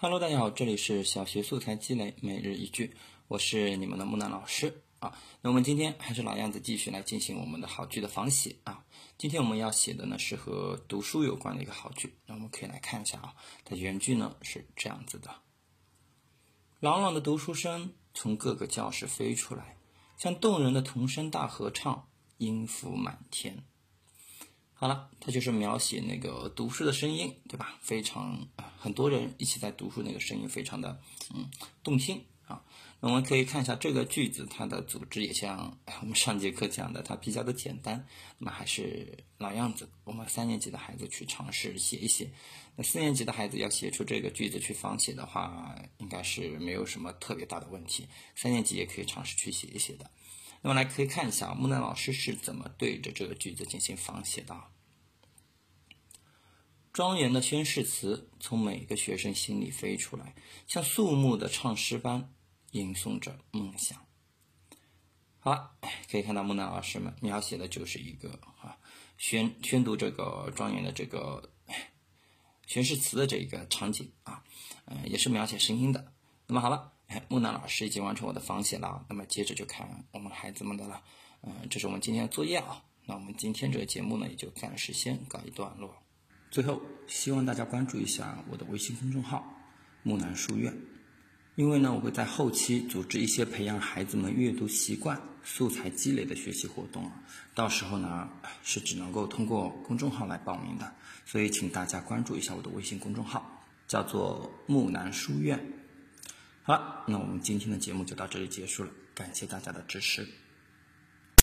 Hello，大家好，这里是小学素材积累每日一句，我是你们的木兰老师啊。那我们今天还是老样子，继续来进行我们的好句的仿写啊。今天我们要写的呢是和读书有关的一个好句，那我们可以来看一下啊。它原句呢是这样子的：朗朗的读书声从各个教室飞出来，像动人的童声大合唱，音符满天。好了，它就是描写那个读书的声音，对吧？非常，很多人一起在读书，那个声音非常的嗯动听啊。那我们可以看一下这个句子，它的组织也像我们上节课讲的，它比较的简单。那么还是老样子，我们三年级的孩子去尝试写一写。那四年级的孩子要写出这个句子去仿写的话，应该是没有什么特别大的问题。三年级也可以尝试去写一写的。那么来可以看一下木兰老师是怎么对着这个句子进行仿写的。庄严的宣誓词从每个学生心里飞出来，像肃穆的唱诗般吟诵着梦想。好了，可以看到木兰老师们描写的就是一个啊宣宣读这个庄严的这个宣誓词的这个场景啊，嗯，也是描写声音的。那么好了。木兰老师已经完成我的仿写了，那么接着就看我们孩子们的了。嗯，这是我们今天的作业啊。那我们今天这个节目呢，也就暂时先告一段落。最后，希望大家关注一下我的微信公众号“木兰书院”，因为呢，我会在后期组织一些培养孩子们阅读习惯、素材积累的学习活动。到时候呢，是只能够通过公众号来报名的，所以请大家关注一下我的微信公众号，叫做“木兰书院”。好了，那我们今天的节目就到这里结束了，感谢大家的支持。